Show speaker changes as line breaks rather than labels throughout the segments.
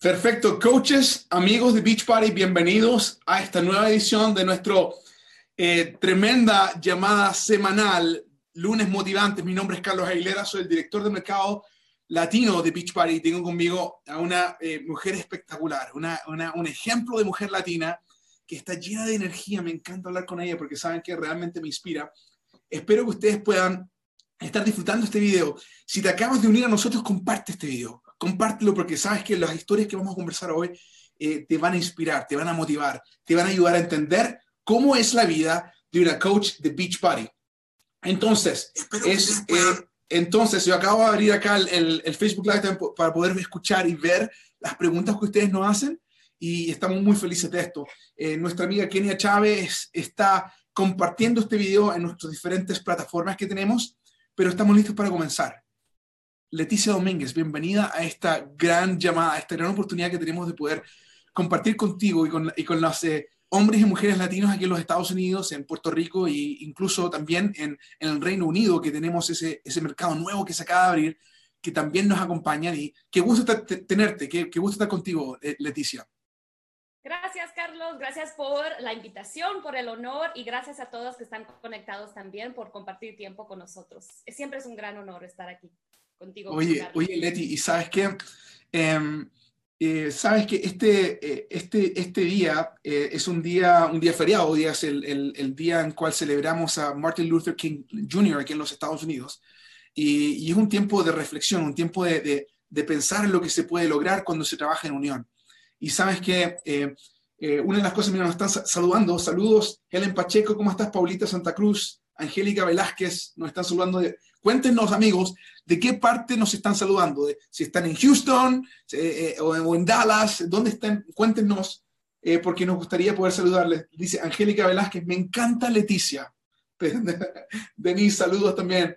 Perfecto, coaches, amigos de Beach Party, bienvenidos a esta nueva edición de nuestro eh, tremenda llamada semanal, lunes motivantes. Mi nombre es Carlos Aguilera, soy el director de mercado latino de Beach Party tengo conmigo a una eh, mujer espectacular, una, un ejemplo de mujer latina que está llena de energía. Me encanta hablar con ella porque saben que realmente me inspira. Espero que ustedes puedan estar disfrutando este video. Si te acabas de unir a nosotros, comparte este video compártelo porque sabes que las historias que vamos a conversar hoy eh, te van a inspirar, te van a motivar, te van a ayudar a entender cómo es la vida de una coach de Beach Party. Entonces, es, eh, entonces yo acabo de abrir acá el, el, Facebook Live para poder escuchar y ver las preguntas que ustedes nos hacen y estamos muy felices de esto. Eh, nuestra amiga Kenia Chávez está compartiendo este video en nuestras diferentes plataformas que tenemos, pero estamos listos para comenzar. Leticia Domínguez, bienvenida a esta gran llamada, a esta gran oportunidad que tenemos de poder compartir contigo y con, los eh, hombres y mujeres latinos aquí en los Estados Unidos, en Puerto Rico e incluso también en, el Reino Unido, que tenemos ese, mercado nuevo que se acaba de abrir, que también nos acompañan. Y qué gusto tenerte, qué, qué gusto estar contigo, eh, Leticia.
Gracias, Carlos. Gracias por la invitación, por el honor y gracias a todos que están conectados también por compartir tiempo con nosotros. Siempre es un gran honor estar aquí contigo.
Oye, oye Leti, ¿y sabes qué? Em, eh, sabes que este, eh, este, este día eh, es un día, un día feriado, día es el, el, el, día en cual celebramos a Martin Luther King Jr. aquí en los Estados Unidos. Y, y es un tiempo de reflexión, un tiempo de, de, de, pensar en lo que se puede lograr cuando se trabaja en unión. Y sabes que una de las cosas, mira, nos están saludando, saludos, Helen Pacheco, ¿cómo estás? Paulita Santa Cruz, Angélica Velázquez, nos están saludando. Cuéntenos, amigos, de qué parte nos están saludando. Si están en Houston eh, eh, o, en Dallas, ¿dónde están? Cuéntenos, eh, porque nos gustaría poder saludarles. Dice Angélica Velázquez, me encanta Leticia. Denise, saludos también.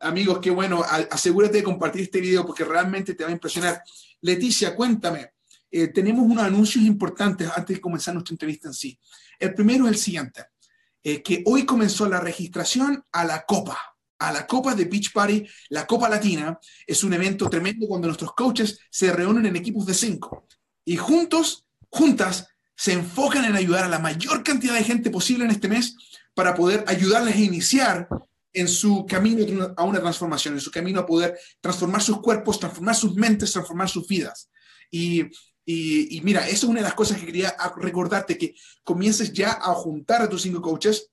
amigos, qué bueno, asegúrate de compartir este video porque realmente te va a impresionar. Leticia, cuéntame. tenemos unos anuncios importantes antes de comenzar nuestra entrevista en sí. El primero es el siguiente. Eh, que hoy comenzó la registración a la Copa, a la Copa de Beach Party, la Copa Latina. Es un evento tremendo cuando nuestros coaches se reúnen en equipos de cinco y juntos, juntas, se enfocan en ayudar a la mayor cantidad de gente posible en este mes para poder ayudarles a iniciar en su camino a una transformación, en su camino a poder transformar sus cuerpos, transformar sus mentes, transformar sus vidas. Y y, mira, eso es una de las cosas que quería recordarte, que comiences ya a juntar a tus cinco coaches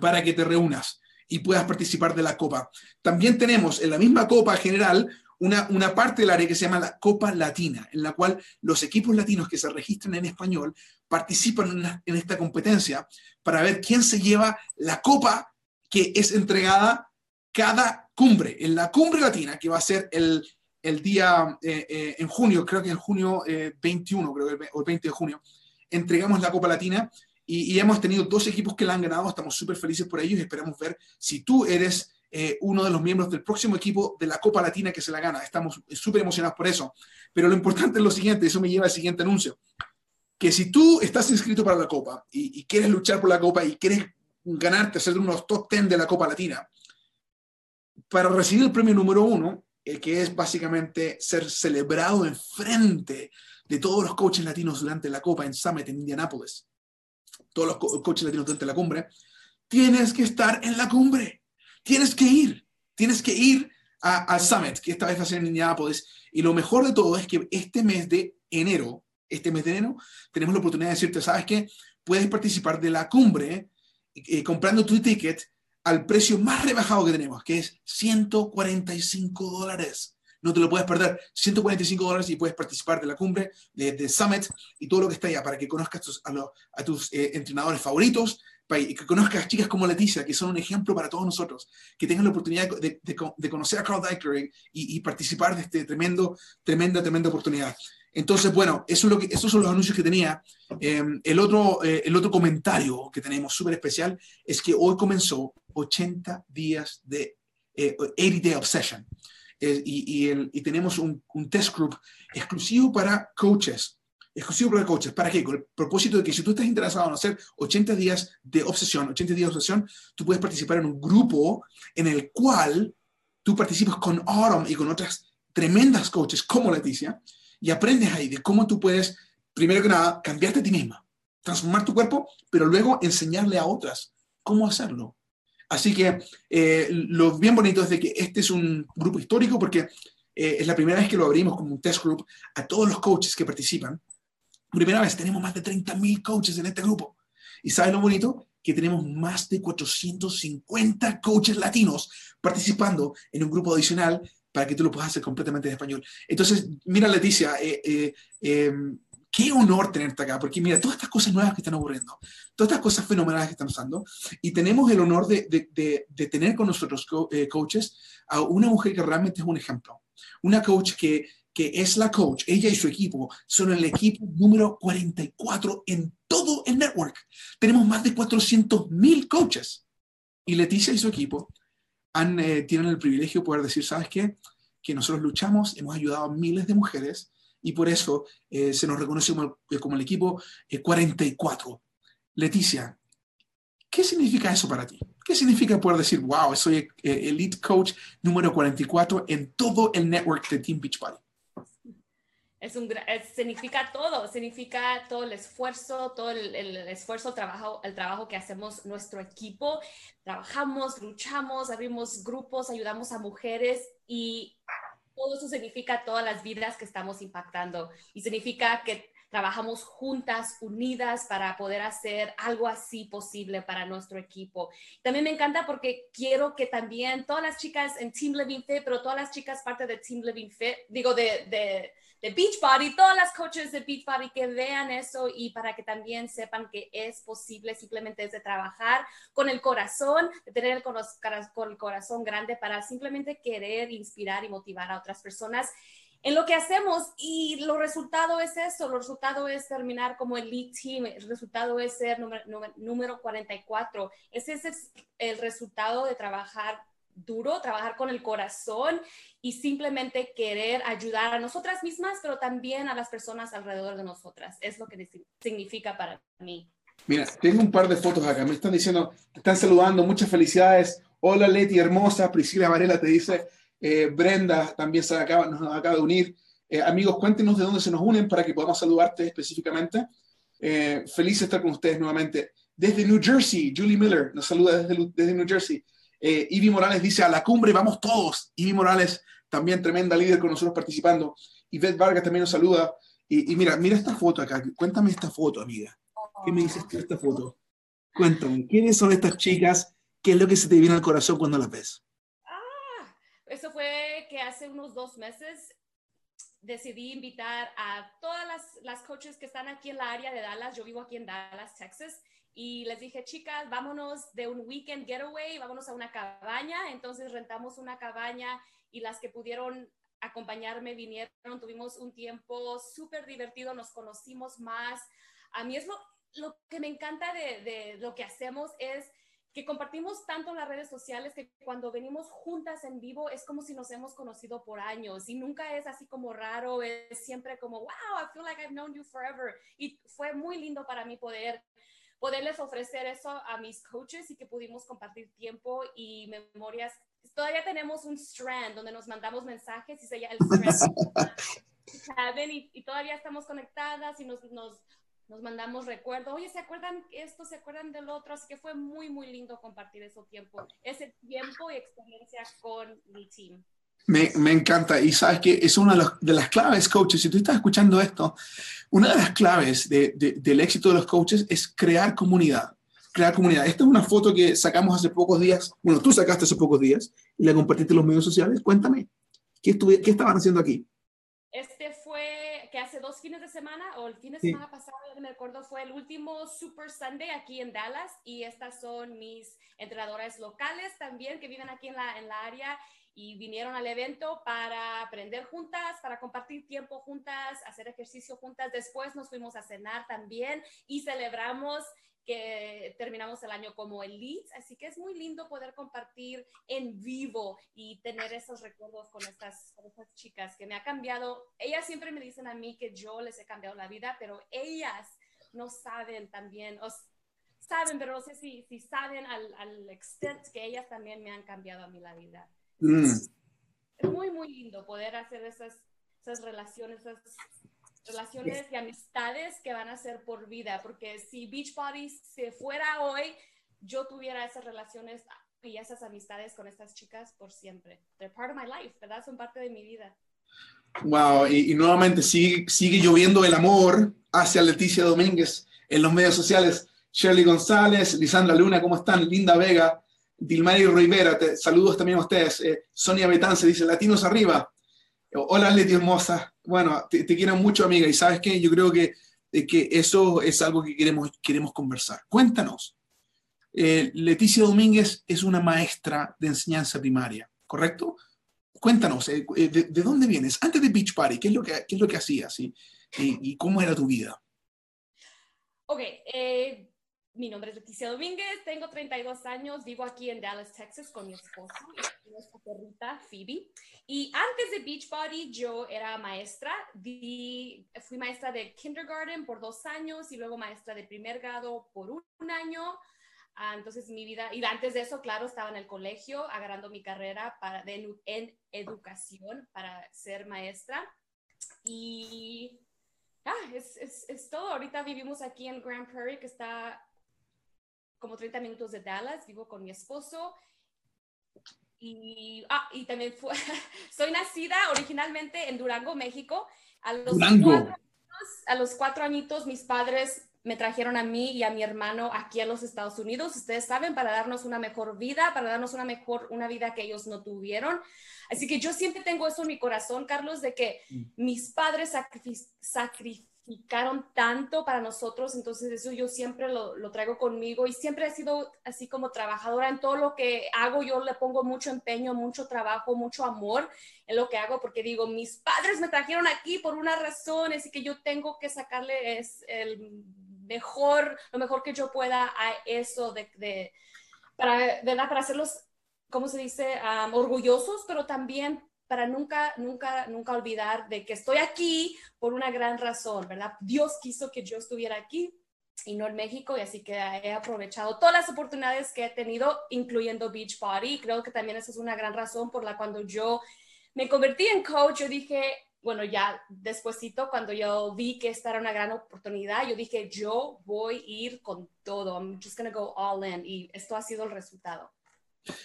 para que te reúnas y puedas participar de la copa. También tenemos en la misma copa general una, una parte del área que se llama la Copa Latina, en la cual los equipos latinos que se registran en español participan en, en esta competencia para ver quién se lleva la copa que es entregada cada cumbre. En la cumbre latina, que va a ser el, el día, eh, eh, en junio, creo que en junio 21, eh, creo que el 20 de junio, entregamos la Copa Latina y, hemos tenido dos equipos que la han ganado, estamos súper felices por ellos y esperamos ver si tú eres uno de los miembros del próximo equipo de la Copa Latina que se la gana. Estamos súper emocionados por eso. Pero lo importante es lo siguiente, eso me lleva al siguiente anuncio, que si tú estás inscrito para la Copa y, y quieres luchar por la Copa y quieres ganarte, ser uno de los top 10 de la Copa Latina, para recibir el premio número uno, el que es básicamente ser celebrado en frente de todos los coaches latinos durante la Copa en Summit en Indianápolis, todos los coaches latinos durante la cumbre, tienes que estar en la cumbre, tienes que ir, tienes que ir al Summit, que esta vez va a ser en Indianápolis, y lo mejor de todo es que este mes de enero, este mes de enero, tenemos la oportunidad de decirte, ¿sabes qué? Puedes participar de la cumbre eh, comprando tu ticket al precio más rebajado que tenemos, que es 145 dólares. No te lo puedes perder. 145 dólares y puedes participar de la cumbre, de, Summit y todo lo que está allá para que conozcas a, tus eh, entrenadores favoritos y que conozcas chicas como Leticia, que son un ejemplo para todos nosotros, que tengan la oportunidad de, conocer a Carl Deichler y, y, participar de este tremendo, tremenda, tremenda oportunidad. Entonces, bueno, eso es lo que, esos son los anuncios que tenía. Em, el, otro, eh, el otro comentario que tenemos súper especial es que hoy comenzó 80 días de 80 eh, Day Obsession. Eh, y, y, el, y, tenemos un, un, test group exclusivo para coaches. Exclusivo para coaches. ¿Para qué? Con el propósito de que si tú estás interesado en hacer 80 días de obsesión, 80 días de obsesión, tú puedes participar en un grupo en el cual tú participas con Autumn y con otras tremendas coaches como Leticia y aprendes ahí de cómo tú puedes, primero que nada, cambiarte a ti misma, transformar tu cuerpo, pero luego enseñarle a otras cómo hacerlo. Así que eh, lo bien bonito es de que este es un grupo histórico porque eh, es la primera vez que lo abrimos como un test group a todos los coaches que participan. Primera vez, tenemos más de 30.000 coaches en este grupo. ¿Y sabes lo bonito? Que tenemos más de 450 coaches latinos participando en un grupo adicional para que tú lo puedas hacer completamente en español. Entonces, mira Leticia, eh, em, qué honor tenerte acá, porque mira, todas estas cosas nuevas que están ocurriendo, todas estas cosas fenomenales que están pasando, y tenemos el honor de, de, de, tener con nosotros eh, coaches a una mujer que realmente es un ejemplo, una coach que, que es la coach, ella y su equipo son el equipo número 44 en todo el network. Tenemos más de 400 mil coaches. Y Leticia y su equipo eh, tienen el privilegio de poder decir, ¿sabes qué? Que nosotros luchamos, hemos ayudado a miles de mujeres y por eso eh, se nos reconoce como, eh, el equipo 44. Eh, Leticia, ¿qué significa eso para ti? ¿Qué significa poder decir, wow, soy elite coach número 44 en todo el network de Team Beachbody?
Es un, significa todo, significa todo el esfuerzo, todo el, el, esfuerzo, trabajo, el trabajo que hacemos nuestro equipo. Trabajamos, luchamos, abrimos grupos, ayudamos a mujeres y todo eso significa todas las vidas que estamos impactando y significa que trabajamos juntas, unidas para poder hacer algo así posible para nuestro equipo. También me encanta porque quiero que también todas las chicas en Team Living Fit, pero todas las chicas parte de Team Living Fit, digo de, de, de Beachbody, todas las coaches de Beachbody que vean eso y para que también sepan que es posible simplemente es de trabajar con el corazón, de tener con el corazón grande para simplemente querer inspirar y motivar a otras personas en lo que hacemos y lo resultado es eso, el resultado es terminar como el lead team, el resultado es ser número, número 44. Ese es el resultado de trabajar duro, trabajar con el corazón y simplemente querer ayudar a nosotras mismas, pero también a las personas alrededor de nosotras. Es lo que significa para mí.
Mira, tengo un par de fotos acá. Me están diciendo, te están saludando, muchas felicidades. Hola Leti, hermosa. Priscila Varela te dice, eh, Brenda también se acaba, nos acaba de unir. Eh, amigos, cuéntenos de dónde se nos unen para que podamos saludarte específicamente. Eh, feliz estar con ustedes nuevamente. Desde New Jersey, Julie Miller nos saluda desde, New Jersey. Eh, Ivy Morales dice, a la cumbre vamos todos. Ivy Morales, también tremenda líder con nosotros participando. Yvette Vargas también nos saluda. Y, mira, mira esta foto acá. Cuéntame esta foto, amiga. ¿Qué me dices de esta foto? Cuéntame, ¿quiénes son estas chicas? ¿Qué es lo que se te viene al corazón cuando las ves?
Eso fue que hace unos dos meses decidí invitar a todas las, las coaches que están aquí en la área de Dallas. Yo vivo aquí en Dallas, Texas. Y les dije, chicas, vámonos de un weekend getaway, vámonos a una cabaña. Entonces rentamos una cabaña y las que pudieron acompañarme vinieron. Tuvimos un tiempo súper divertido, nos conocimos más. A mí es lo, lo que me encanta de, de lo que hacemos es que compartimos tanto en las redes sociales que cuando venimos juntas en vivo es como si nos hemos conocido por años y nunca es así como raro, es siempre como, wow, I feel like I've known you forever. Y fue muy lindo para mí poder poderles ofrecer eso a mis coaches y que pudimos compartir tiempo y memorias. Todavía tenemos un strand donde nos mandamos mensajes y se el strand. y, y, todavía estamos conectadas y nos, nos nos mandamos recuerdos, oye, ¿se acuerdan esto? ¿Se acuerdan del otro? Así que fue muy, muy lindo compartir ese tiempo, ese tiempo y experiencia con mi team.
Me, me, encanta. Y sabes que es una de las, de las, claves, coaches. Si tú estás escuchando esto, una de las claves de, de, del éxito de los coaches es crear comunidad. Crear comunidad. Esta es una foto que sacamos hace pocos días. Bueno, tú sacaste hace pocos días y la compartiste en los medios sociales. Cuéntame, ¿qué, estuve, qué estaban haciendo aquí?
Este fue que hace dos fines de semana o el fin de semana pasado, me acuerdo, fue el último Super Sunday aquí en Dallas y estas son mis entrenadoras locales también que viven aquí en la, en la área y vinieron al evento para aprender juntas, para compartir tiempo juntas, hacer ejercicio juntas. Después nos fuimos a cenar también y celebramos que terminamos el año como Elite, así que es muy lindo poder compartir en vivo y tener esos recuerdos con estas, con estas chicas que me ha cambiado. Ellas siempre me dicen a mí que yo les he cambiado la vida, pero ellas no saben también, o saben, pero no sé si, si saben al, al extent que ellas también me han cambiado a mí la vida. Mm. Es muy, muy lindo poder hacer esas esas relaciones, esas relaciones y amistades que van a ser por vida, porque si Beachbody se fuera hoy, yo tuviera esas relaciones y esas amistades con estas chicas por siempre. They're part of my life, ¿verdad? Son parte de mi vida.
Wow, y, nuevamente sigue, sigue lloviendo el amor hacia Leticia Domínguez en los medios sociales. Shirley González, Lisandra Luna, ¿cómo están? Linda Vega, Dilmari Rivera, saludos también a ustedes. Eh, Sonia Betance dice, latinos arriba. Hola Leti hermosa. Bueno, te, quiero mucho amiga y sabes qué, yo creo que, que eso es algo que queremos, queremos conversar. Cuéntanos, eh, Leticia Domínguez es una maestra de enseñanza primaria, ¿correcto? Cuéntanos, eh, eh, de, dónde vienes? Antes de Beach Party, ¿qué es lo que, qué es lo que hacías y, y, cómo era tu vida?
Ok, mi nombre es Leticia Domínguez, tengo 32 años, vivo aquí en Dallas, Texas con mi esposo y nuestra perrita Phoebe. Y antes de Beachbody yo era maestra, fui maestra de kindergarten por dos años y luego maestra de primer grado por un año. Ah, entonces mi vida, y antes de eso, claro, estaba en el colegio agarrando mi carrera para, en educación para ser maestra. Y ah, es, es, es, todo. Ahorita vivimos aquí en Grand Prairie, que está como 30 minutos de Dallas. Vivo con mi esposo. Y, ah, y también fue, soy nacida originalmente en Durango, México. A los, Durango. a los cuatro añitos mis padres me trajeron a mí y a mi hermano aquí a los Estados Unidos, ustedes saben, para darnos una mejor vida, para darnos una mejor, una vida que ellos no tuvieron. Así que yo siempre tengo eso en mi corazón, Carlos, de que mm. mis padres sacrificaron tanto para nosotros, entonces eso yo siempre lo, lo, traigo conmigo y siempre he sido así como trabajadora en todo lo que hago, yo le pongo mucho empeño, mucho trabajo, mucho amor en lo que hago, porque digo, mis padres me trajeron aquí por una razón, así que yo tengo que sacarle es el mejor, lo mejor que yo pueda a eso de, para, ¿verdad? Para hacerlos, ¿cómo se dice? orgullosos, pero también para nunca, nunca, nunca olvidar de que estoy aquí por una gran razón, ¿verdad? Dios quiso que yo estuviera aquí y no en México, y así que he aprovechado todas las oportunidades que he tenido, incluyendo Beach Party. Creo que también esa es una gran razón por la cuando yo me convertí en coach, yo dije, bueno, ya despuesito, cuando yo vi que esta era una gran oportunidad, yo dije, yo voy a ir con todo, I'm just to go all in, y esto ha sido el resultado.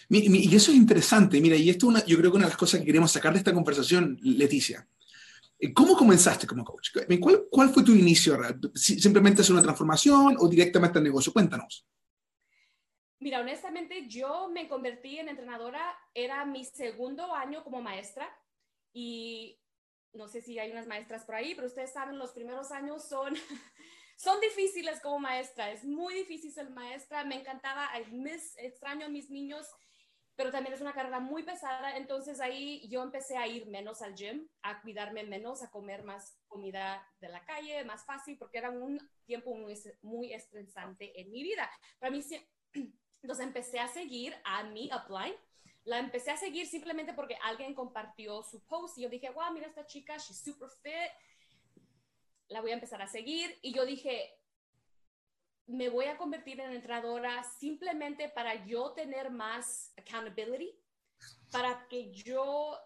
Y eso es interesante, mira, y esto una, yo creo que una de las cosas que queremos sacar de esta conversación, Leticia, eh, ¿cómo comenzaste como coach? ¿Cuál, cuál fue tu inicio? ¿Simplemente hacer una transformación o directamente al negocio? Cuéntanos.
Mira, honestamente, yo me convertí en entrenadora, era mi segundo año como maestra y no sé si hay unas maestras por ahí, pero ustedes saben, los primeros años son, son difíciles como maestra, es muy difícil ser maestra, me encantaba, extraño a mis niños, pero también es una carrera muy pesada, entonces ahí yo empecé a ir menos al gym, a cuidarme menos, a comer más comida de la calle, más fácil, porque era un tiempo muy, muy estresante en mi vida. Para mí, entonces empecé a seguir a mi upline, la empecé a seguir simplemente porque alguien compartió su post y yo dije, wow, mira esta chica, she's super fit, la voy a empezar a seguir y yo dije, me voy a convertir en entrenadora simplemente para yo tener más accountability, para que yo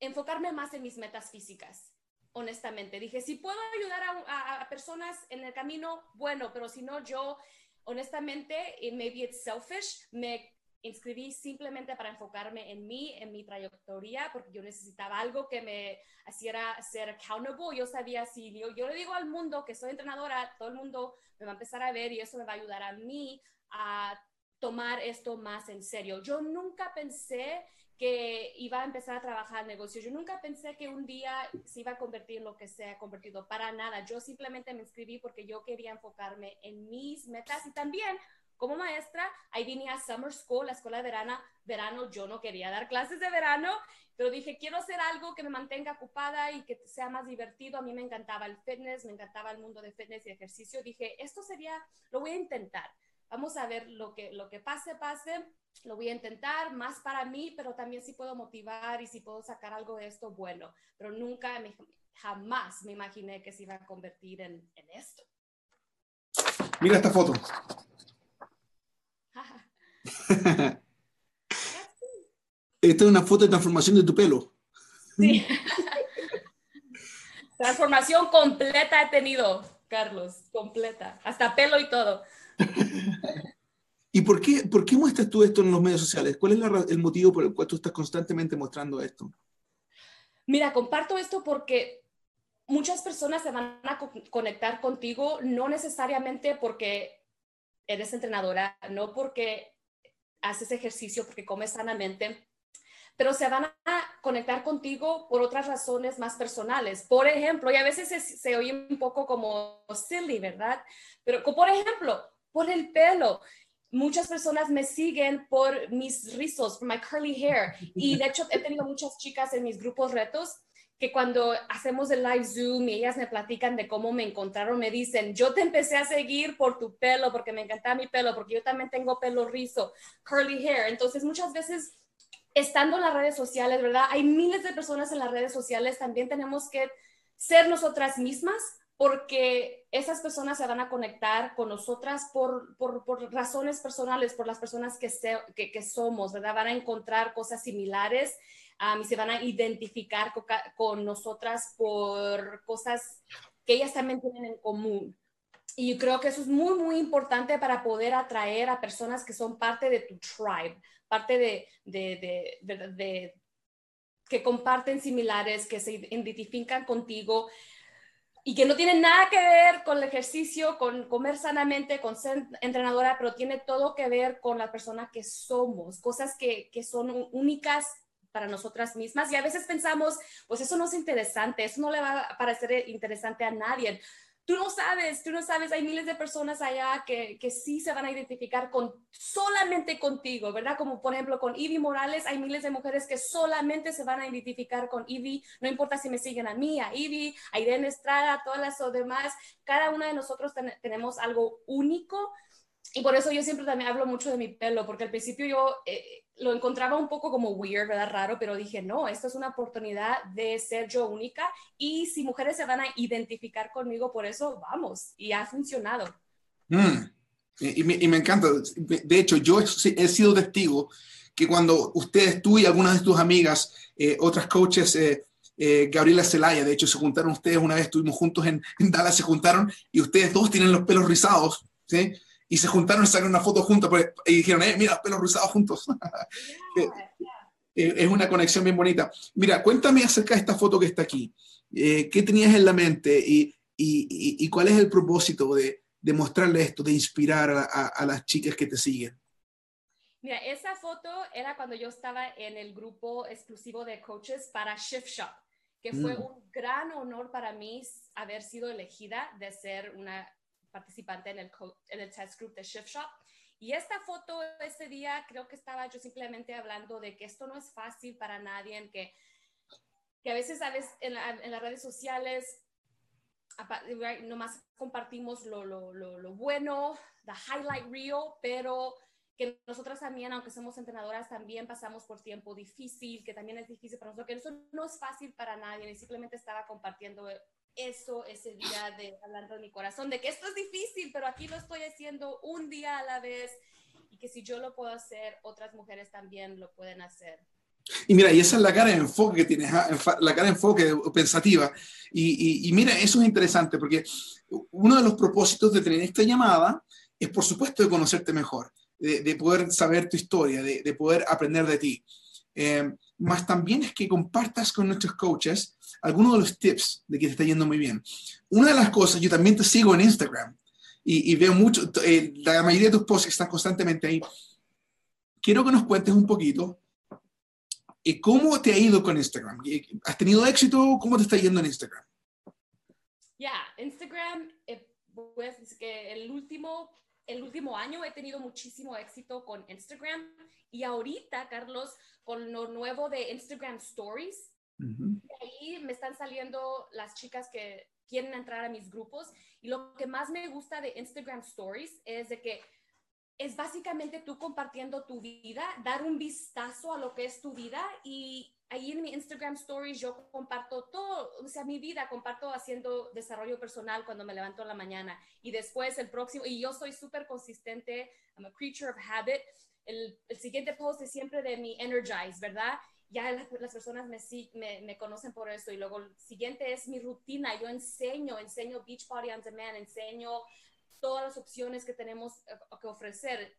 enfocarme más en mis metas físicas. Honestamente, dije, si puedo ayudar a, a personas en el camino, bueno, pero si no, yo honestamente, maybe it's selfish, me inscribí simplemente para enfocarme en mí, en mi trayectoria, porque yo necesitaba algo que me hiciera ser accountable. Yo sabía si yo, yo le digo al mundo que soy entrenadora, todo el mundo me va a empezar a ver y eso me va a ayudar a mí a tomar esto más en serio. Yo nunca pensé que iba a empezar a trabajar en negocio. Yo nunca pensé que un día se iba a convertir en lo que se ha convertido. Para nada. Yo simplemente me inscribí porque yo quería enfocarme en mis metas y también como maestra, ahí vine a Summer School, la escuela de verano, verano, yo no quería dar clases de verano, pero dije, quiero hacer algo que me mantenga ocupada y que sea más divertido. A mí me encantaba el fitness, me encantaba el mundo de fitness y ejercicio. Dije, esto sería, lo voy a intentar. Vamos a ver lo que, lo que pase, pase. Lo voy a intentar más para mí, pero también si puedo motivar y si puedo sacar algo de esto, bueno. Pero nunca, me, jamás me imaginé que se iba a convertir en, en esto.
Mira esta foto. Esta es una foto de transformación de tu pelo. Sí.
Transformación completa he tenido, Carlos, completa, hasta pelo y todo.
¿Y por qué, por qué muestras tú esto en los medios sociales? ¿Cuál es el motivo por el cual tú estás constantemente mostrando esto?
Mira, comparto esto porque muchas personas se van a conectar contigo, no necesariamente porque eres entrenadora, no porque haces ejercicio, porque comes sanamente, pero se van a conectar contigo por otras razones más personales. Por ejemplo, y a veces se, se oye un poco como silly, ¿verdad? Pero por ejemplo, por el pelo muchas personas me siguen por mis rizos, por my curly hair. Y de hecho he tenido muchas chicas en mis grupos retos que cuando hacemos el live Zoom y ellas me platican de cómo me encontraron, me dicen, yo te empecé a seguir por tu pelo, porque me encantaba mi pelo, porque yo también tengo pelo rizo, curly hair. Entonces muchas veces, estando en las redes sociales, ¿verdad? Hay miles de personas en las redes sociales, también tenemos que ser nosotras mismas porque esas personas se van a conectar con nosotras por, por, por razones personales, por las personas que, que, que, somos, ¿verdad? Van a encontrar cosas similares um, y se van a identificar con, con, nosotras por cosas que ellas también tienen en común. Y yo creo que eso es muy, muy importante para poder atraer a personas que son parte de tu tribe, parte de, de, de, de que comparten similares, que se identifican contigo y que no tiene nada que ver con el ejercicio, con comer sanamente, con ser entrenadora, pero tiene todo que ver con la persona que somos, cosas que, que son únicas para nosotras mismas. Y a veces pensamos, pues eso no es interesante, eso no le va a parecer interesante a nadie tú no sabes, tú no sabes, hay miles de personas allá que, que sí se van a identificar con solamente contigo, ¿verdad? Como por ejemplo con Ivy Morales, hay miles de mujeres que solamente se van a identificar con Ivy, no importa si me siguen a mí, a Ivy, a Irene Estrada, todas las demás, cada una de nosotros tenemos algo único y por eso yo siempre también hablo mucho de mi pelo, porque al principio yo eh, lo encontraba un poco como weird, ¿verdad? Raro, pero dije, no, esto es una oportunidad de ser yo única y si mujeres se van a identificar conmigo por eso, vamos, y ha funcionado.
Mm. Y, me, y, me, encanta. De hecho, yo he, sido testigo que cuando ustedes, tú y algunas de tus amigas, eh, otras coaches, eh, Gabriela Zelaya, de hecho, se juntaron ustedes una vez, estuvimos juntos en, en Dallas, se juntaron y ustedes dos tienen los pelos rizados, ¿sí? Y se juntaron y sacaron una foto juntos pues, y dijeron, eh, mira, pelos rizados juntos. Eh, eh, es una conexión bien bonita. Mira, cuéntame acerca de esta foto que está aquí. Eh, ¿Qué tenías en la mente y, y, y, cuál es el propósito de, de mostrarle esto, de inspirar a, a, a, las chicas que te siguen?
Mira, esa foto era cuando yo estaba en el grupo exclusivo de coaches para Shift Shop, que fue mm. un gran honor para mí haber sido elegida de ser una participante en el, en el test group de Shift Shop. Y esta foto ese día creo que estaba yo simplemente hablando de que esto no es fácil para nadie, que, que a veces, sabes, en, en las redes sociales nomás compartimos lo, lo, lo, lo, bueno, the highlight reel, pero que nosotras también, aunque somos entrenadoras, también pasamos por tiempo difícil, que también es difícil para nosotros, que eso no es fácil para nadie, y simplemente estaba compartiendo eso ese día de hablando de mi corazón, de que esto es difícil, pero aquí lo estoy haciendo un día a la vez y que si yo lo puedo hacer, otras mujeres también lo pueden hacer.
Y mira, y esa es la cara de enfoque que tienes, ah, la cara de enfoque pensativa. Y, y, mira, eso es interesante porque uno de los propósitos de tener esta llamada es, por supuesto, de conocerte mejor, de, de poder saber tu historia, de, de poder aprender de ti. Eh, más también es que compartas con nuestros coaches algunos de los tips de que te está yendo muy bien. Una de las cosas, yo también te sigo en Instagram y, veo mucho, eh, la mayoría de tus posts están constantemente ahí. Quiero que nos cuentes un poquito eh, cómo te ha ido con Instagram. Eh, ¿Has tenido éxito? ¿Cómo te está yendo en Instagram?
Ya, Instagram, pues que el último el último año he tenido muchísimo éxito con Instagram y ahorita, Carlos, con lo nuevo de Instagram Stories, ahí me están saliendo las chicas que quieren entrar a mis grupos y lo que más me gusta de Instagram Stories es de que es básicamente tú compartiendo tu vida, dar un vistazo a lo que es tu vida y ahí en mi Instagram Stories yo comparto todo, o sea, mi vida, comparto haciendo desarrollo personal cuando me levanto en la mañana y después el próximo, y yo soy súper consistente, I'm a creature of habit, el, el, siguiente post es siempre de mi Energize, ¿verdad? ya las, personas me, me, me, conocen por eso. Y luego el siguiente es mi rutina. Yo enseño, enseño Beach Party on Demand, enseño todas las opciones que tenemos eh, que ofrecer.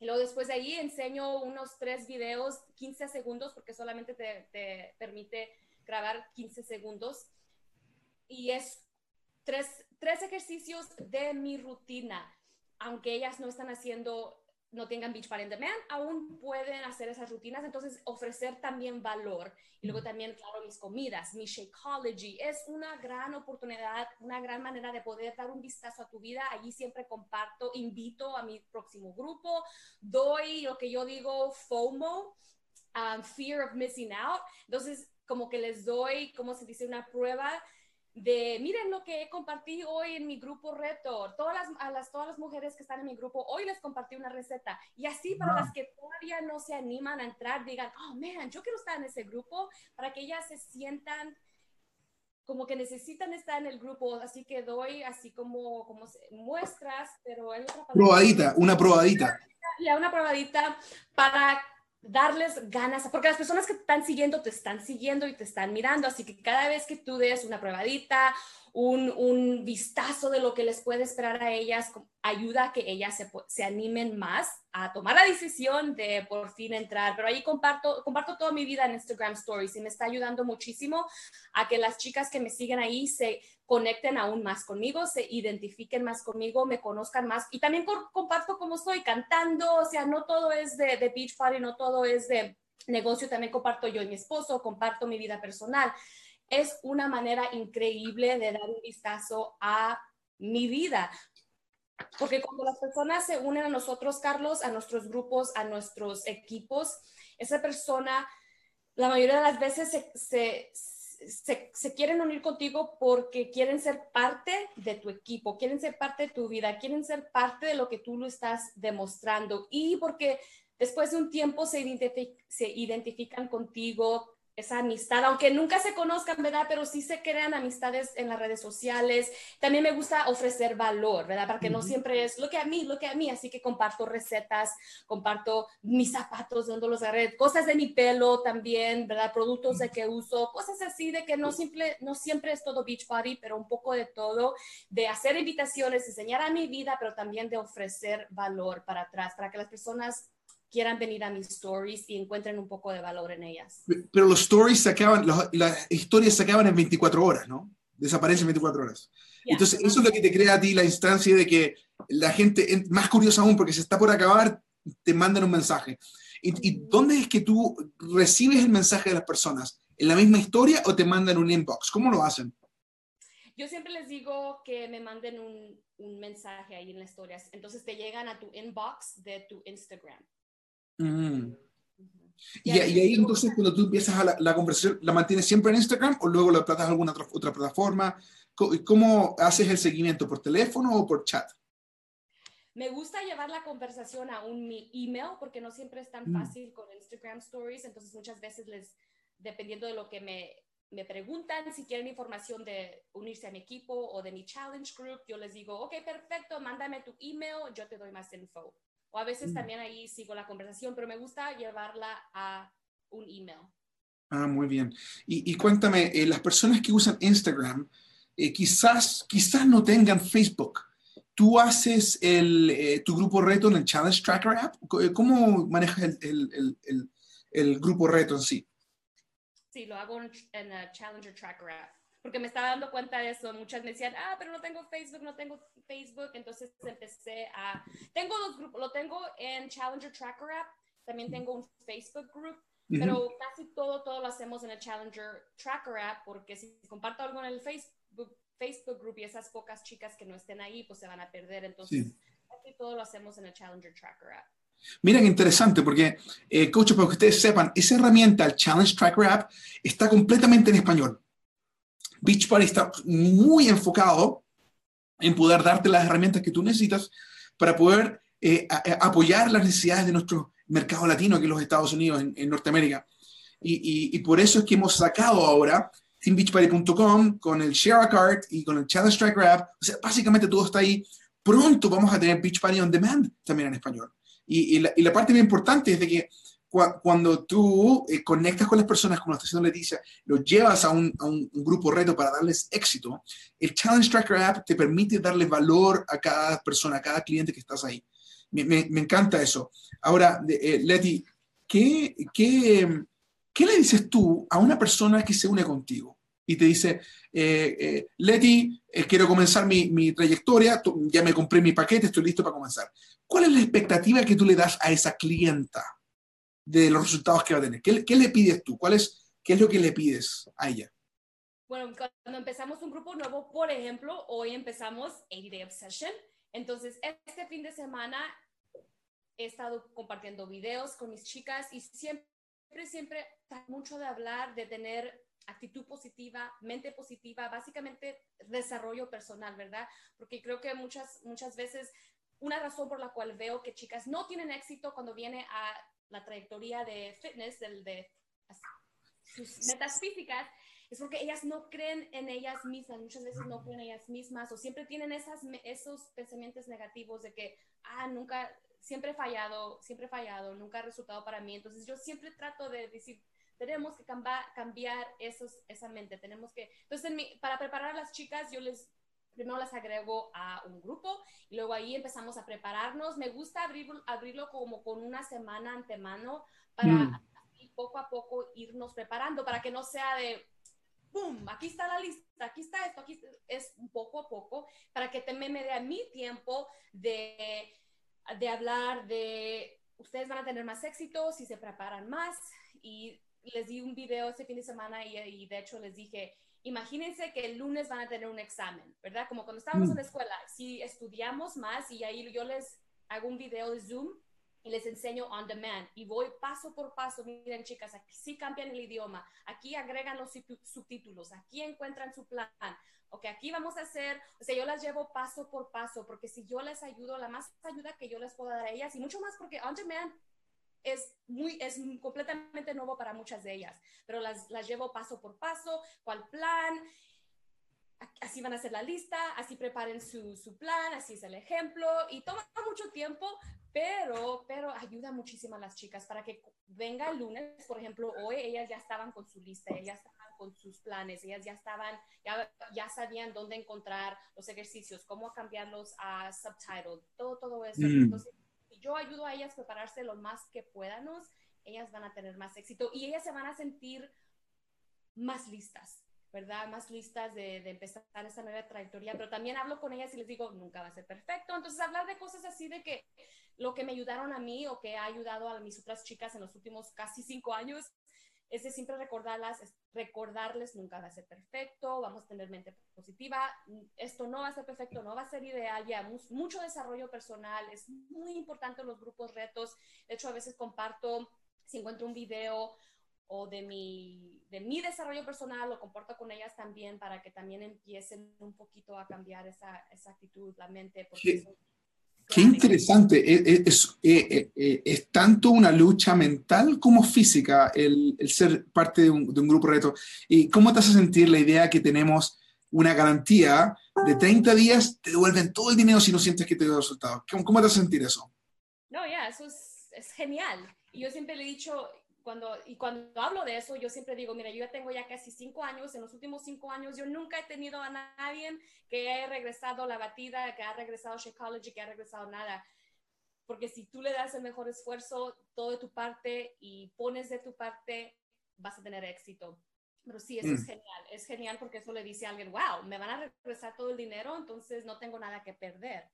Y luego después de ahí enseño unos tres videos, 15 segundos, porque solamente te, te permite grabar 15 segundos. Y es tres, tres ejercicios de mi rutina. Aunque ellas no están haciendo no tengan Beach Party on Demand, aún pueden hacer esas rutinas, entonces ofrecer también valor. Y luego también, claro, mis comidas, mi Shakeology, es una gran oportunidad, una gran manera de poder dar un vistazo a tu vida. Allí siempre comparto, invito a mi próximo grupo, doy lo que yo digo FOMO, um, Fear of Missing Out. Entonces, como que les doy, como se dice, una prueba de miren lo que compartí hoy en mi grupo reto, todas las, a las, todas las mujeres que están en mi grupo, hoy les compartí una receta y así para las que todavía no se animan a entrar, digan, oh, man, yo quiero estar en ese grupo para que ellas se sientan como que necesitan estar en el grupo, así que doy así como, como muestras, pero hay otra
Probadita, una probadita.
Una probadita para darles ganas, porque las personas que te están siguiendo te están siguiendo y te están mirando, así que cada vez que tú des una probadita, un, vistazo de lo que les puede esperar a ellas, ayuda a que ellas se, se, animen más a tomar la decisión de por fin entrar. Pero ahí comparto, comparto toda mi vida en Instagram Stories y me está ayudando muchísimo a que las chicas que me siguen ahí se conecten aún más conmigo, se identifiquen más conmigo, me conozcan más y también comparto cómo soy cantando, o sea, no todo es de, de beach party, no todo es de negocio, también comparto yo y mi esposo, comparto mi vida personal. Es una manera increíble de dar un vistazo a mi vida. Porque cuando las personas se unen a nosotros, Carlos, a nuestros grupos, a nuestros equipos, esa persona, la mayoría de las veces se, quieren unir contigo porque quieren ser parte de tu equipo, quieren ser parte de tu vida, quieren ser parte de lo que tú lo estás demostrando y porque después de un tiempo se identifican contigo, esa amistad, aunque nunca se conozcan, ¿verdad? Pero sí se crean amistades en las redes sociales. También me gusta ofrecer valor, ¿verdad? Para que no siempre es lo que a mí, lo que a mí. Así que comparto recetas, comparto mis zapatos, donde los agarré, cosas de mi pelo también, ¿verdad? Productos de que uso, cosas así de que no, simple, no siempre es todo beach party, pero un poco de todo, de hacer invitaciones, enseñar a mi vida, pero también de ofrecer valor para atrás, para que las personas quieran venir a mis stories y encuentren un poco de valor en ellas.
Pero los stories se acaban, las historias se acaban en 24 horas, ¿no? Desaparecen en 24 horas. Entonces, eso es lo que te crea a ti la instancia de que la gente, más curiosa aún, porque se está por acabar, te mandan un mensaje. ¿Y, ¿Y, dónde es que tú recibes el mensaje de las personas? ¿En la misma historia o te mandan un inbox? ¿Cómo lo hacen?
Yo siempre les digo que me manden un, un mensaje ahí en las historias. Entonces te llegan a tu inbox de tu Instagram.
Y, ahí entonces cuando tú empiezas a la, conversación, ¿la mantienes siempre en Instagram o luego la tratas en alguna otra, plataforma? ¿Cómo, haces el seguimiento? ¿Por teléfono o por chat?
Me gusta llevar la conversación a un email porque no siempre es tan mm. fácil con Instagram Stories, entonces muchas veces les, dependiendo de lo que me, me preguntan, si quieren información de unirse a mi equipo o de mi challenge group, yo les digo, ok, perfecto, mándame tu email, yo te doy más info. O a veces mm. también ahí sigo la conversación, pero me gusta llevarla a un email.
Ah, muy bien. Y, cuéntame, eh, las personas que usan Instagram eh, quizás, quizás no tengan Facebook. ¿Tú haces el, eh, tu grupo reto en el Challenge Tracker app? ¿Cómo manejas el, el, el, grupo reto en sí?
Sí, lo hago en, el Challenger Tracker app porque me estaba dando cuenta de eso. Muchas me decían, ah, pero no tengo Facebook, no tengo Facebook. Entonces empecé a... Tengo dos grupos, lo tengo en Challenger Tracker App, también tengo un Facebook group, pero casi todo, todo lo hacemos en el Challenger Tracker App, porque si comparto algo en el Facebook, Facebook group y esas pocas chicas que no estén ahí, pues se van a perder. Entonces, casi todo lo hacemos en el Challenger Tracker App.
Miren, interesante, porque, eh, coach, para que ustedes sepan, esa herramienta, el Challenge Tracker App, está completamente en español. Beachbody está muy enfocado en poder darte las herramientas que tú necesitas para poder eh, apoyar las necesidades de nuestro mercado latino, aquí en los Estados Unidos, en, Norteamérica. Y, por eso es que hemos sacado ahora teambeachbody.com con el Share a Cart y con el Challenge Track Grab. O sea, básicamente todo está ahí. Pronto vamos a tener Beachbody on Demand también en español. Y, la, la parte muy importante es de que cuando tú eh, conectas con las personas, como lo está haciendo Leticia, los llevas a un, a un, grupo reto para darles éxito, el Challenge Tracker App te permite darle valor a cada persona, a cada cliente que estás ahí. Me, me, encanta eso. Ahora, eh, Leti, ¿qué, qué, ¿qué le dices tú a una persona que se une contigo? y te dice, eh, eh, Leti, eh, quiero comenzar mi, mi trayectoria, ya me compré mi paquete, estoy listo para comenzar. ¿Cuál es la expectativa que tú le das a esa clienta de los resultados que va a tener? ¿Qué, qué le pides tú? ¿Cuál es, ¿Qué es lo que le pides a ella?
Bueno, cuando empezamos un grupo nuevo, por ejemplo, hoy empezamos 80 Day Obsession. Entonces, este fin de semana he estado compartiendo videos con mis chicas y siempre, siempre, mucho de hablar, de tener actitud positiva, mente positiva, básicamente desarrollo personal, ¿verdad? Porque creo que muchas, muchas veces una razón por la cual veo que chicas no tienen éxito cuando viene a la trayectoria de fitness, del, de sus metas físicas, es porque ellas no creen en ellas mismas, muchas veces no creen en ellas mismas o siempre tienen esos pensamientos negativos de que, ah, nunca, siempre he fallado, siempre he fallado, nunca ha resultado para mí. Entonces yo siempre trato de decir, tenemos que cambiar esos, esa mente, tenemos que, entonces para preparar a las chicas yo les, primero las agrego a un grupo y luego ahí empezamos a prepararnos. Me gusta abrirlo, abrirlo como con una semana antemano para mm. poco a poco irnos preparando, para que no sea de, ¡pum! Aquí está la lista, aquí está esto, aquí es poco a poco, para que también me dé a mi tiempo de, de hablar de, ustedes van a tener más éxito si se preparan más y les di un video ese fin de semana y, de hecho les dije, imagínense que el lunes van a tener un examen, ¿verdad? Como cuando estábamos en la escuela, si estudiamos más y ahí yo les hago un video de Zoom y les enseño on demand y voy paso por paso, miren chicas, aquí sí cambian el idioma, aquí agregan los subtítulos, aquí encuentran su plan, ok, aquí vamos a hacer, o sea, yo las llevo paso por paso, porque si yo les ayudo, la más ayuda que yo les puedo dar a ellas y mucho más porque on demand es muy, es completamente nuevo para muchas de ellas, pero las, las llevo paso por paso, cuál plan, así van a hacer la lista, así preparen su, su, plan, así es el ejemplo, y toma mucho tiempo, pero, pero ayuda muchísimo a las chicas para que venga el lunes, por ejemplo, hoy ellas ya estaban con su lista, ellas estaban con sus planes, ellas ya estaban, ya, ya sabían dónde encontrar los ejercicios, cómo cambiarlos a subtitle, todo, todo eso. Mm. Entonces, yo ayudo a ellas a prepararse lo más que puedan, ellas van a tener más éxito y ellas se van a sentir más listas, ¿verdad? Más listas de, de, empezar esta nueva trayectoria, pero también hablo con ellas y les digo, nunca va a ser perfecto. Entonces, hablar de cosas así de que lo que me ayudaron a mí o que ha ayudado a mis otras chicas en los últimos casi cinco años es de siempre recordarlas, recordarles nunca va a ser perfecto, vamos a tener mente positiva, esto no va a ser perfecto, no va a ser ideal, ya mucho desarrollo personal, es muy importante los grupos retos, de hecho a veces comparto, si encuentro un video o de mi, de mi desarrollo personal, lo comparto con ellas también para que también empiecen un poquito a cambiar esa, esa actitud, la mente, porque
Qué interesante. E, e, e, es, tanto una lucha mental como física el, ser parte de un, grupo reto. ¿Y cómo te hace sentir la idea que tenemos una garantía de 30 días, te devuelven todo el dinero si no sientes que te dio resultados? ¿Cómo, ¿Cómo, te hace sentir eso?
No, ya, eso es, es genial. Y yo siempre le he dicho, cuando, y cuando hablo de eso, yo siempre digo, mira, yo ya tengo ya casi cinco años, en los últimos cinco años yo nunca he tenido a nadie que haya regresado la batida, que ha regresado a Shakeology, que ha regresado nada. Porque si tú le das el mejor esfuerzo, todo de tu parte y pones de tu parte, vas a tener éxito. Pero sí, eso es mm. genial. Es genial porque eso le dice a alguien, wow, me van a regresar todo el dinero, entonces no tengo nada que perder.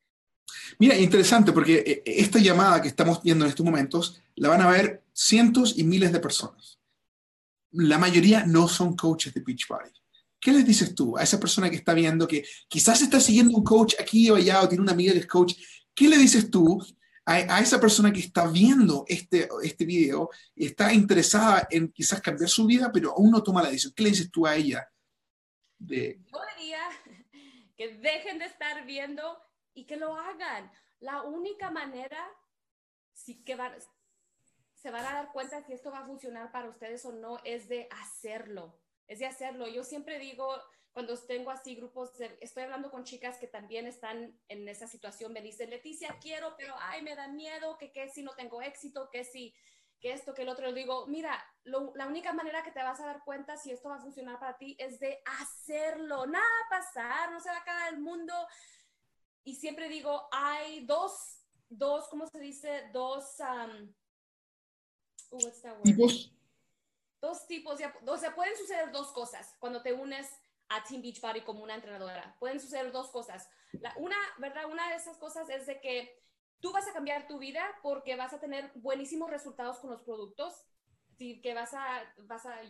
Mira, interesante porque eh, esta llamada que estamos viendo en estos momentos la van a ver cientos y miles de personas. La mayoría no son coaches de Beachbody. ¿Qué les dices tú a esa persona que está viendo que quizás está siguiendo un coach aquí o allá o tiene una amiga que es coach? ¿Qué le dices tú a, esa persona que está viendo este, este video y está interesada en quizás cambiar su vida, pero aún no toma la decisión? ¿Qué le dices tú a ella?
De... Yo diría que dejen de estar viendo y que lo hagan. La única manera si que se van a dar cuenta si esto va a funcionar para ustedes o no es de hacerlo, es de hacerlo. Yo siempre digo, cuando tengo así grupos, estoy hablando con chicas que también están en esa situación, me dicen, Leticia, quiero, pero ay, me da miedo, que qué si no tengo éxito, que si, que esto, que el otro. Le digo, mira, la única manera que te vas a dar cuenta si esto va a funcionar para ti es de hacerlo. Nada va a pasar, no se va a acabar el mundo. Y siempre digo, hay dos, dos, ¿cómo se dice? Dos, um, what's that word?
tipos.
Dos tipos, o sea, pueden suceder dos cosas cuando te unes a Team Beachbody como una entrenadora. Pueden suceder dos cosas. La, una, ¿verdad? Una de esas cosas es de que tú vas a cambiar tu vida porque vas a tener buenísimos resultados con los productos, que vas a, vas a,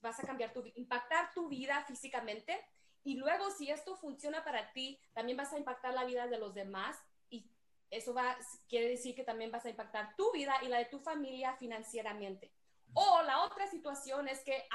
vas a cambiar tu, impactar tu vida físicamente. Y luego, si esto funciona para ti, también vas a impactar la vida de los demás y eso va, quiere decir que también vas a impactar tu vida y la de tu familia financieramente. O la otra situación es que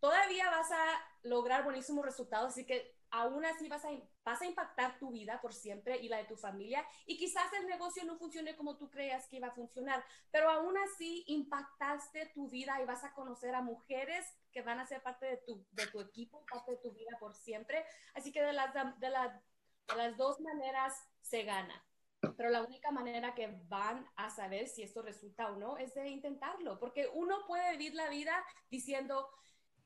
todavía vas a lograr buenísimos resultados, así que aún así vas a, impactar tu vida por siempre y la de tu familia. Y quizás el negocio no funcione como tú creías que iba a funcionar, pero aún así impactaste tu vida y vas a conocer a mujeres que van a ser parte de tu, de tu equipo, parte de tu vida por siempre. Así que de las, de, de las dos maneras se gana. Pero la única manera que van a saber si esto resulta o no es de intentarlo, porque uno puede vivir la vida diciendo,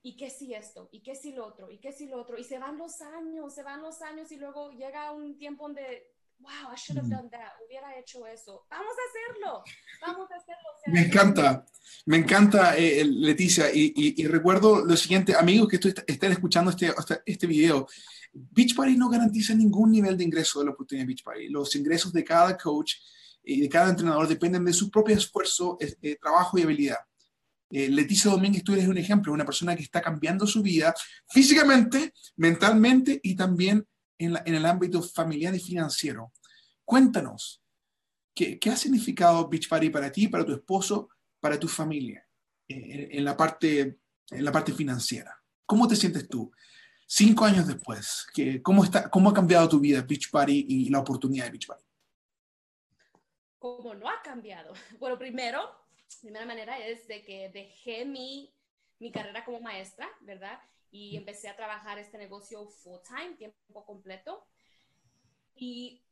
¿y qué si esto? ¿Y qué si lo otro? ¿Y qué si lo otro? Y se van los años, se van los años y luego llega un tiempo donde, wow, I should have done that, hubiera hecho eso. Vamos a hacerlo, vamos a hacerlo.
me encanta, me encanta, eh, Leticia, y, recuerdo lo siguiente, amigos que estén escuchando este, este video, Beachbody no garantiza ningún nivel de ingreso de la oportunidad de Beachbody. Los ingresos de cada coach y de cada entrenador dependen de su propio esfuerzo, eh, trabajo y habilidad. Eh, Leticia Domínguez, tú eres un ejemplo, una persona que está cambiando su vida físicamente, mentalmente y también en, el ámbito familiar y financiero. Cuéntanos, ¿qué, ha significado Beachbody para ti, para tu esposo, para tu familia eh, en, la parte, en la parte financiera? ¿Cómo te sientes tú? Cinco años después, ¿cómo, está, ¿cómo ha cambiado tu vida Beachbody y la oportunidad de Beachbody?
¿Cómo no ha cambiado? Bueno, primero, primera manera es de que dejé mi, mi carrera como maestra, ¿verdad? Y empecé a trabajar este negocio full time, tiempo completo. Y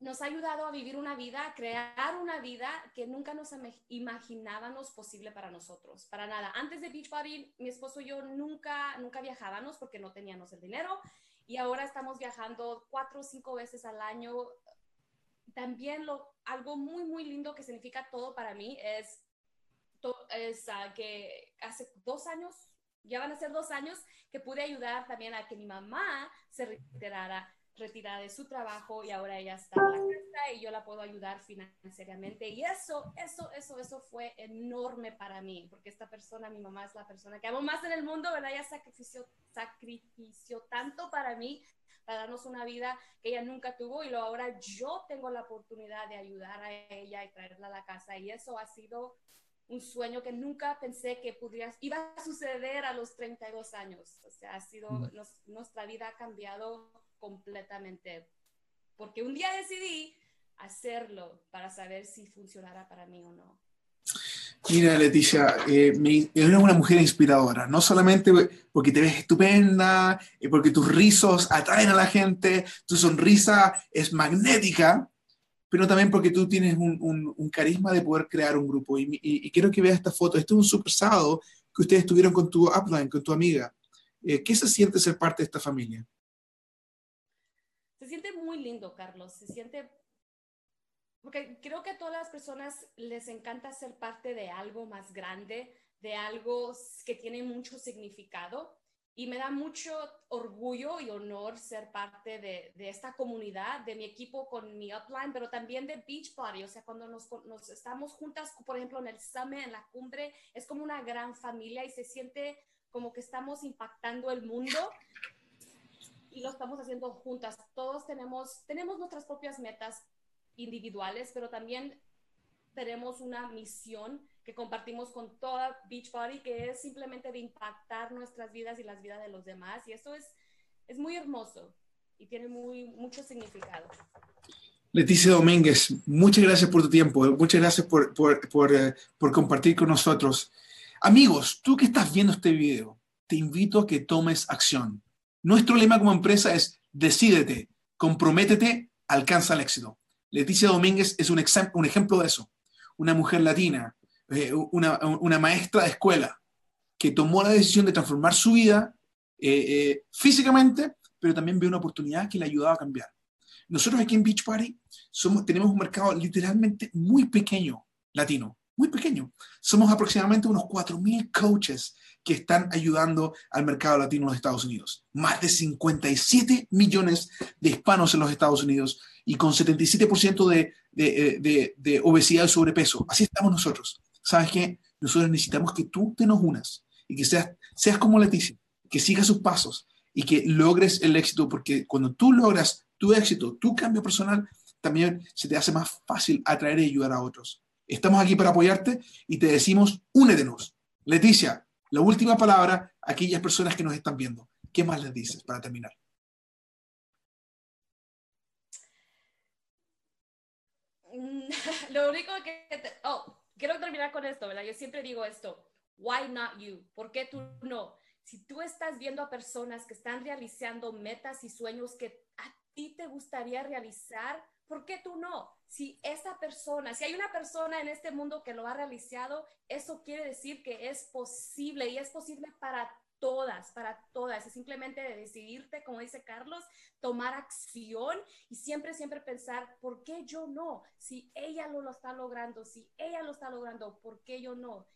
nos ha ayudado a vivir una vida, a crear una vida que nunca nos imaginábamos posible para nosotros, para nada. Antes de Beachbody, mi esposo y yo nunca, nunca viajábamos porque no teníamos el dinero y ahora estamos viajando cuatro o cinco veces al año. También lo, algo muy, muy lindo que significa todo para mí es es ah, que hace dos años, ya van a ser dos años, que pude ayudar también a que mi mamá se retirara, retirada de su trabajo y ahora ella está en la casa y yo la puedo ayudar financieramente. Y eso, eso, eso, eso fue enorme para mí, porque esta persona, mi mamá es la persona que amo más en el mundo, ¿verdad? Ella sacrifició, sacrifició tanto para mí, para darnos una vida que ella nunca tuvo y lo ahora yo tengo la oportunidad de ayudar a ella y traerla a la casa y eso ha sido un sueño que nunca pensé que pudiera, iba a suceder a los 32 años. O sea, ha sido, nuestra vida ha cambiado completamente, porque un día decidí hacerlo para saber si funcionara para mí o no.
Mira, Leticia, eh, eres una mujer inspiradora, no solamente porque te ves estupenda, y porque tus rizos atraen a la gente, tu sonrisa es magnética, pero también porque tú tienes un, carisma de poder crear un grupo. Y, quiero que veas esta foto. Este es un super sábado que ustedes tuvieron con tu upline, con tu amiga. Eh, ¿Qué se siente ser parte de esta familia?
Se siente muy lindo, Carlos. Se siente... Porque creo que a todas las personas les encanta ser parte de algo más grande, de algo que tiene mucho significado y me da mucho orgullo y honor ser parte de, de, esta comunidad, de mi equipo con mi upline, pero también de Beachbody. O sea, cuando nos, nos, estamos juntas, por ejemplo, en el summit, en la cumbre, es como una gran familia y se siente como que estamos impactando el mundo y lo estamos haciendo juntas. Todos tenemos, tenemos nuestras propias metas individuales, pero también tenemos una misión que compartimos con toda Beachbody, que es simplemente de impactar nuestras vidas y las vidas de los demás. Y eso es, es muy hermoso y tiene muy, mucho significado.
Leticia Domínguez, muchas gracias por tu tiempo, muchas gracias por, por, por, eh, por compartir con nosotros. Amigos, tú que estás viendo este video, te invito a que tomes acción. Nuestro lema como empresa es decídete, comprométete, alcanza el éxito. Leticia Domínguez es un, ejemplo de eso una mujer latina, eh, una, maestra de escuela, que tomó la decisión de transformar su vida eh, eh, físicamente, pero también vio una oportunidad que le ayudaba a cambiar. Nosotros aquí en Beach Party tenemos un mercado literalmente muy pequeño latino, muy pequeño. Somos aproximadamente unos 4.000 coaches que están ayudando al mercado latino en los Estados Unidos. Más de 57 millones de hispanos en los Estados Unidos y con 77% de, de, de, de, obesidad y sobrepeso. Así estamos nosotros. ¿Sabes qué? Nosotros necesitamos que tú te nos unas y que seas, seas como Leticia, que sigas sus pasos y que logres el éxito, porque cuando tú logras tu éxito, tu cambio personal, también se te hace más fácil atraer y ayudar a otros. Estamos aquí para apoyarte y te decimos, únetenos. Leticia, la última palabra a aquellas personas que nos están viendo. ¿Qué más les dices para terminar?
Lo único que... oh, quiero terminar con esto, ¿verdad? Yo siempre digo esto. Why not you? ¿Por qué tú no? Si tú estás viendo a personas que están realizando metas y sueños que a ti te gustaría realizar, ¿por qué tú no? Si esa persona, si hay una persona en este mundo que lo ha realizado, eso quiere decir que es posible y es posible para todas, para todas. Es simplemente de decidirte, como dice Carlos, tomar acción y siempre, siempre pensar, ¿por qué yo no? Si ella lo, lo está logrando, si ella lo está logrando, ¿por qué yo no?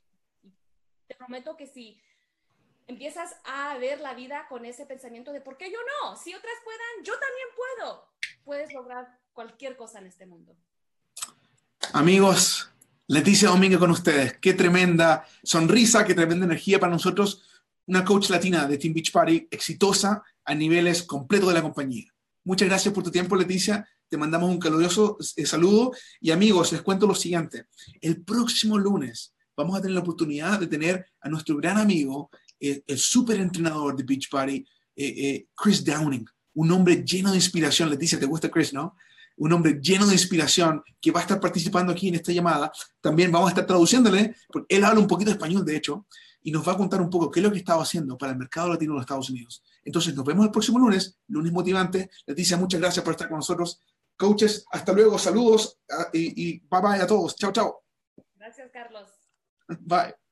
Te prometo que si empiezas a ver la vida con ese pensamiento de, ¿por qué yo no? Si otras puedan, yo también puedo. Puedes lograr cualquier cosa en este mundo.
Amigos, Leticia Domínguez con ustedes. Qué tremenda sonrisa, qué tremenda energía para nosotros. Una coach latina de Team Beach Party exitosa a niveles completos de la compañía. Muchas gracias por tu tiempo, Leticia. Te mandamos un caluroso eh, saludo. Y amigos, les cuento lo siguiente. El próximo lunes vamos a tener la oportunidad de tener a nuestro gran amigo, el, el super entrenador de Beach Party, eh, eh, Chris Downing. Un hombre lleno de inspiración. Leticia, ¿te gusta Chris, no? Un hombre lleno de inspiración que va a estar participando aquí en esta llamada. También vamos a estar traduciéndole, porque él habla un poquito español, de hecho, y nos va a contar un poco qué es lo que estaba haciendo para el mercado latino de los Estados Unidos. Entonces, nos vemos el próximo lunes, lunes motivante. Leticia, muchas gracias por estar con nosotros. Coaches, hasta luego, saludos y, y bye bye a todos. Chao, chao.
Gracias, Carlos.
Bye.